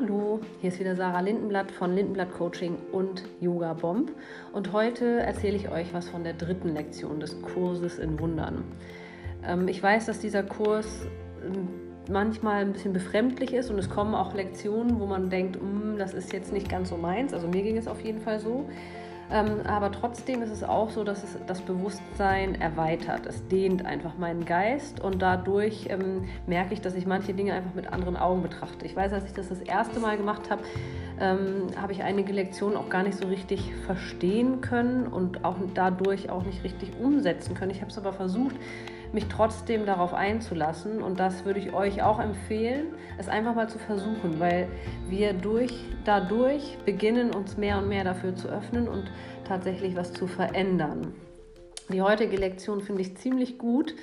Hallo, hier ist wieder Sarah Lindenblatt von Lindenblatt Coaching und Yoga Bomb und heute erzähle ich euch was von der dritten Lektion des Kurses in Wundern. Ähm, ich weiß, dass dieser Kurs ähm, manchmal ein bisschen befremdlich ist und es kommen auch Lektionen, wo man denkt, mm, das ist jetzt nicht ganz so meins. Also mir ging es auf jeden Fall so. Ähm, aber trotzdem ist es auch so, dass es das Bewusstsein erweitert. Es dehnt einfach meinen Geist und dadurch ähm, merke ich, dass ich manche Dinge einfach mit anderen Augen betrachte. Ich weiß, als ich das das erste Mal gemacht habe, ähm, habe ich einige Lektionen auch gar nicht so richtig verstehen können und auch dadurch auch nicht richtig umsetzen können. Ich habe es aber versucht, mich trotzdem darauf einzulassen. Und das würde ich euch auch empfehlen, es einfach mal zu versuchen, weil wir durch, dadurch beginnen, uns mehr und mehr dafür zu öffnen und tatsächlich was zu verändern. Die heutige Lektion finde ich ziemlich gut,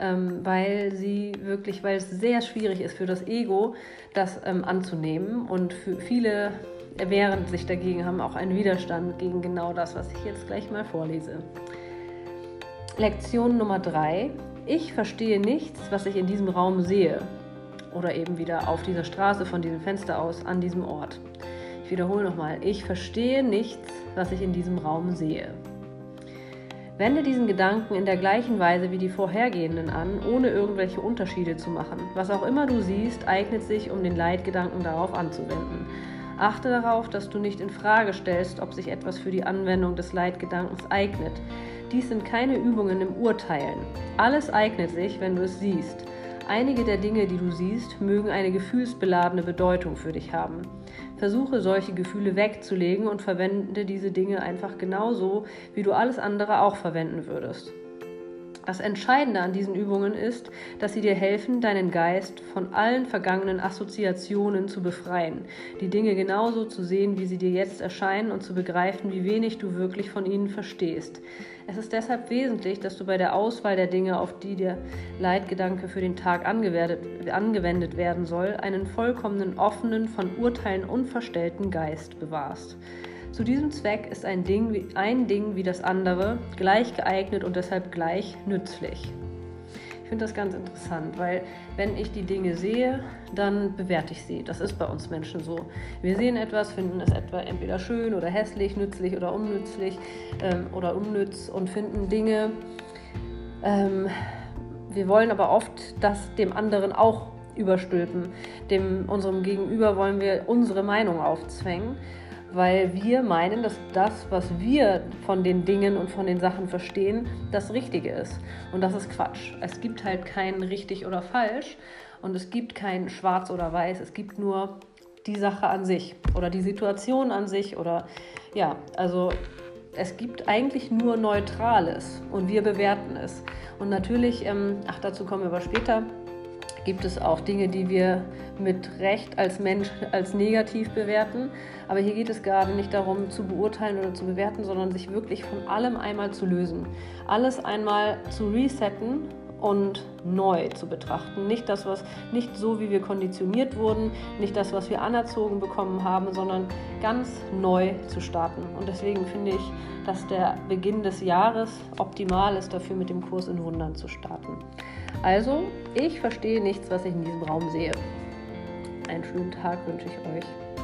ähm, weil sie wirklich, weil es sehr schwierig ist für das Ego, das ähm, anzunehmen und für viele wehren sich dagegen, haben auch einen Widerstand gegen genau das, was ich jetzt gleich mal vorlese. Lektion Nummer drei: ich verstehe nichts, was ich in diesem Raum sehe. Oder eben wieder auf dieser Straße von diesem Fenster aus an diesem Ort. Ich wiederhole nochmal, ich verstehe nichts, was ich in diesem Raum sehe. Wende diesen Gedanken in der gleichen Weise wie die vorhergehenden an, ohne irgendwelche Unterschiede zu machen. Was auch immer du siehst, eignet sich, um den Leitgedanken darauf anzuwenden. Achte darauf, dass du nicht in Frage stellst, ob sich etwas für die Anwendung des Leitgedankens eignet. Dies sind keine Übungen im Urteilen. Alles eignet sich, wenn du es siehst. Einige der Dinge, die du siehst, mögen eine gefühlsbeladene Bedeutung für dich haben. Versuche solche Gefühle wegzulegen und verwende diese Dinge einfach genauso, wie du alles andere auch verwenden würdest. Das Entscheidende an diesen Übungen ist, dass sie dir helfen, deinen Geist von allen vergangenen Assoziationen zu befreien, die Dinge genauso zu sehen, wie sie dir jetzt erscheinen und zu begreifen, wie wenig du wirklich von ihnen verstehst. Es ist deshalb wesentlich, dass du bei der Auswahl der Dinge, auf die der Leitgedanke für den Tag angewendet werden soll, einen vollkommenen, offenen, von Urteilen unverstellten Geist bewahrst. Zu diesem Zweck ist ein Ding, wie, ein Ding wie das andere gleich geeignet und deshalb gleich nützlich. Ich finde das ganz interessant, weil wenn ich die Dinge sehe, dann bewerte ich sie. Das ist bei uns Menschen so. Wir sehen etwas, finden es etwa entweder schön oder hässlich, nützlich oder unnützlich ähm, oder unnütz und finden Dinge. Ähm, wir wollen aber oft das dem anderen auch überstülpen. Dem unserem Gegenüber wollen wir unsere Meinung aufzwängen weil wir meinen, dass das, was wir von den Dingen und von den Sachen verstehen, das Richtige ist. Und das ist Quatsch. Es gibt halt kein richtig oder falsch und es gibt kein schwarz oder weiß. Es gibt nur die Sache an sich oder die Situation an sich oder ja, also es gibt eigentlich nur Neutrales und wir bewerten es. Und natürlich, ähm, ach dazu kommen wir aber später, gibt es auch Dinge, die wir mit Recht als Mensch als negativ bewerten. Aber hier geht es gerade nicht darum zu beurteilen oder zu bewerten, sondern sich wirklich von allem einmal zu lösen. Alles einmal zu resetten und neu zu betrachten. Nicht das, was nicht so, wie wir konditioniert wurden, nicht das, was wir anerzogen bekommen haben, sondern ganz neu zu starten. Und deswegen finde ich, dass der Beginn des Jahres optimal ist, dafür mit dem Kurs in Wundern zu starten. Also, ich verstehe nichts, was ich in diesem Raum sehe. Einen schönen Tag wünsche ich euch.